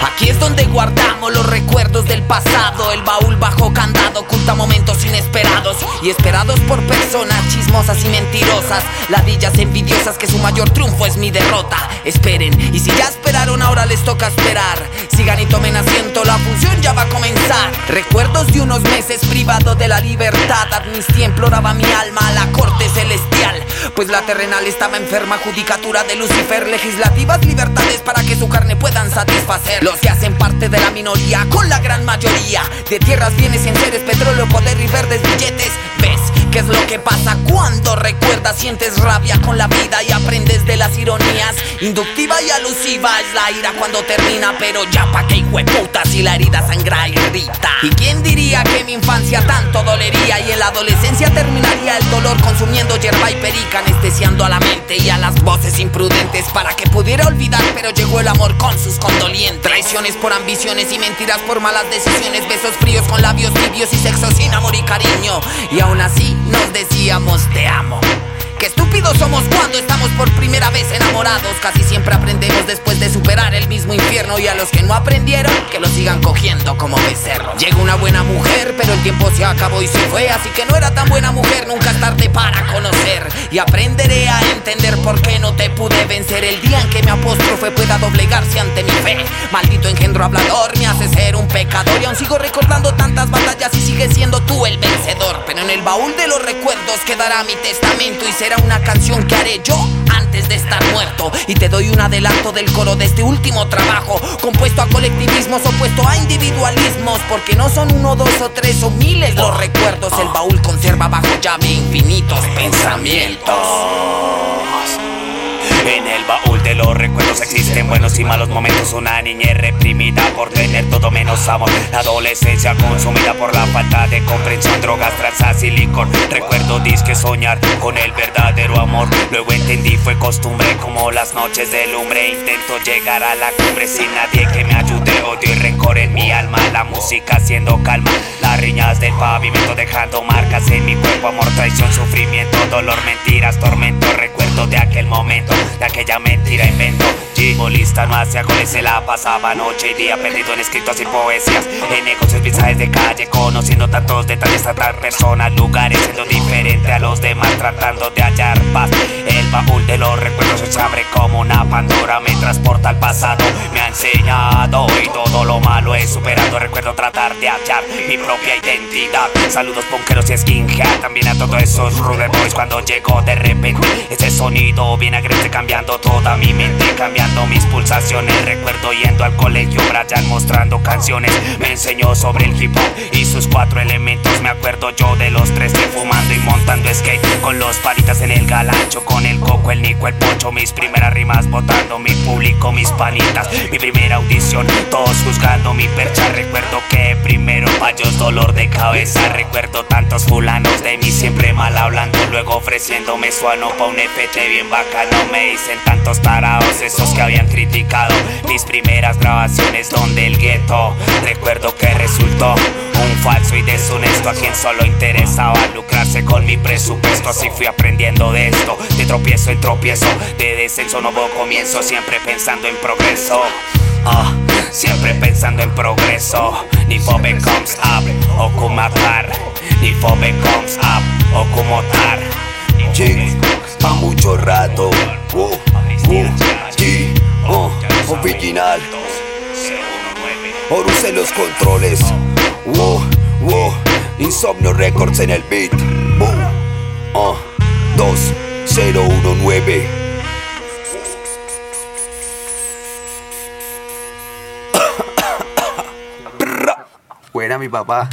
Aquí es donde guardamos los recuerdos del pasado. El baúl bajo candado oculta momentos inesperados y esperados por personas chismosas y mentirosas. Ladillas envidiosas que su mayor triunfo es mi derrota. Esperen, y si ya esperaron, ahora les toca esperar. Sigan y tomen asiento, función ya va a comenzar. Recuerdos de unos meses privado de la libertad. Amnistía imploraba mi alma a la corte celestial. Pues la terrenal estaba enferma, judicatura de Lucifer. Legislativas libertades para que su carne puedan satisfacer. Los que hacen parte de la minoría con la gran mayoría de tierras, bienes, seres, petróleo, poder y verdes billetes. ¿Ves qué es lo que pasa cuando recuerdas, sientes rabia con la vida y aprendes de las ironías? Inductiva y alusiva es la ira cuando termina, pero ya pa' que puta si la herida sangra y grita. ¿Y quién diría mi infancia tanto dolería y en la adolescencia terminaría el dolor consumiendo hierba y perica, anestesiando a la mente y a las voces imprudentes para que pudiera olvidar, pero llegó el amor con sus condolientes. Traiciones por ambiciones y mentiras por malas decisiones, besos fríos con labios tibios y sexo sin amor y cariño. Y aún así nos decíamos te amo. Estúpidos somos cuando estamos por primera vez enamorados. Casi siempre aprendemos después de superar el mismo infierno. Y a los que no aprendieron, que lo sigan cogiendo como becerro. Llegó una buena mujer, pero el tiempo se acabó y se fue. Así que no era tan buena mujer, nunca tarde para conocer. Y aprenderé a entender por qué no te pude vencer. El día en que mi apóstrofe pueda doblegarse ante mi fe. Maldito engendro hablador, me hace ser un pecador. Y aún sigo recordando tantas batallas y sigue siendo tú el vencedor. Pero en el baúl de los recuerdos quedará mi testamento y será una canción que haré yo antes de estar muerto. Y te doy un adelanto del coro de este último trabajo, compuesto a colectivismos, opuesto a individualismos, porque no son uno, dos o tres o miles los recuerdos. El baúl conserva bajo llave infinitos pensamientos. En el baúl de los recuerdos existen buenos y malos momentos. Una niñez reprimida por tener todo menos amor. La adolescencia consumida por la falta de comprensión. Drogas, trazas y licor. Recuerdo disque soñar con el verdadero amor. Luego entendí fue costumbre como las noches de lumbre. Intento llegar a la cumbre sin nadie que me ayude. Odio y rencor en mi alma. La música haciendo calma. Riñas del pavimento dejando marcas en mi cuerpo. Amor, traición, sufrimiento, dolor, mentiras, tormento. Recuerdo de aquel momento de aquella mentira invento. Gimolista no hacía goles, se la pasaba noche y día perdido en escritos y poesías. En negocios, mensajes de calle, conociendo tantos detalles, tantas personas, lugares, siendo diferente a los demás, tratando de hallar paz. El baúl de los recuerdos se abre como una Pandora, me transporta al pasado, me ha enseñado y todo lo malo he superado. Recuerdo tratar de hallar mi identidad. Saludos punkeros y skinhead, también a todos esos rude boys cuando llegó de repente ese sonido bien agreste cambiando toda mi mente, cambiando mis pulsaciones. Recuerdo yendo al colegio, Brian mostrando canciones. Me enseñó sobre el hip hop y sus cuatro elementos. Me acuerdo yo de los tres fumando y montando skate. Con los palitas en el galancho, con el coco, el nico, el pocho. Mis primeras rimas botando mi público, mis panitas. Mi primera audición, todos juzgando mi percha. Recuerdo que primero payos, dolor de cabeza. Recuerdo tantos fulanos de mí siempre mal hablando. Luego ofreciéndome suano pa' un FT bien bacano. Me dicen tantos tarados, esos que habían criticado mis primeras grabaciones donde el gueto. Recuerdo que resultó un falso y deshonesto a quien solo interesaba lucrarse con mi presupuesto. Así fui aprendiendo de esto, de tropiezo en tropiezo, de descenso nuevo comienzo, siempre pensando en progreso. Ah, siempre pensando en progreso. Ni fobe comes up o kumatar. Ni fobe comes up o kumotar. Sí, pa' mucho rato. Uh, uh, sí, uh, original. Horus en los controles. Uh, uh, Insomnio Records en el beat. Uh, uh, 2019. Fuera mi papá.